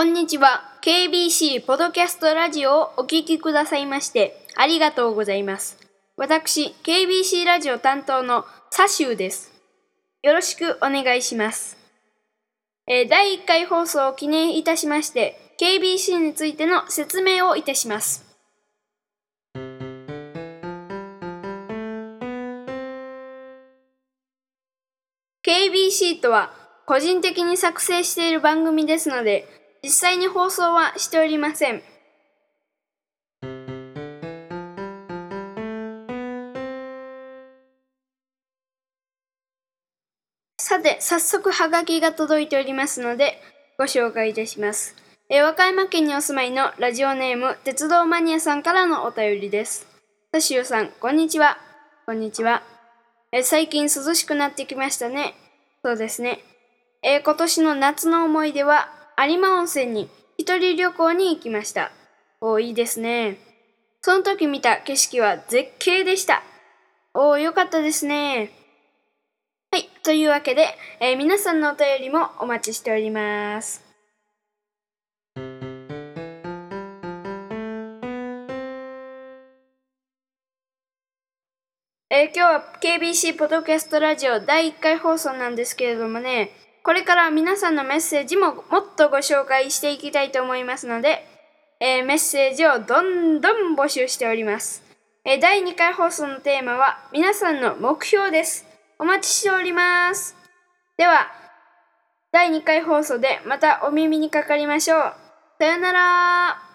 こんにちは。KBC ポドキャストラジオをお聞きくださいましてありがとうございます。私、KBC ラジオ担当のサシューです。よろしくお願いします。えー第1回放送を記念いたしまして、KBC についての説明をいたします。KBC とは個人的に作成している番組ですので実際に放送はしておりません。さて早速ハガキが届いておりますのでご紹介いたします、え和歌山県にお住まいのラジオネーム鉄道マニアさんからのお便りです。サシオさんこんにちは。こんにちは。え最近涼しくなってきましたね。そうですね。え今年の夏の思い出は有馬温泉に一人旅行に行きました。おいいですね。その時見た景色は絶景でした。おーよかったですね。はい。というわけで、えー皆さんのお便りもお待ちしております。えー今日は KBC ポッドキャストラジオ第1回放送なんですけれどもね、これから皆さんのメッセージももっとご紹介していきたいと思いますので、えーメッセージをどんどん募集しております。えー第2回放送のテーマは皆さんの目標です。お待ちしております。では、第2回放送でまたお耳にかかりましょう。さよなら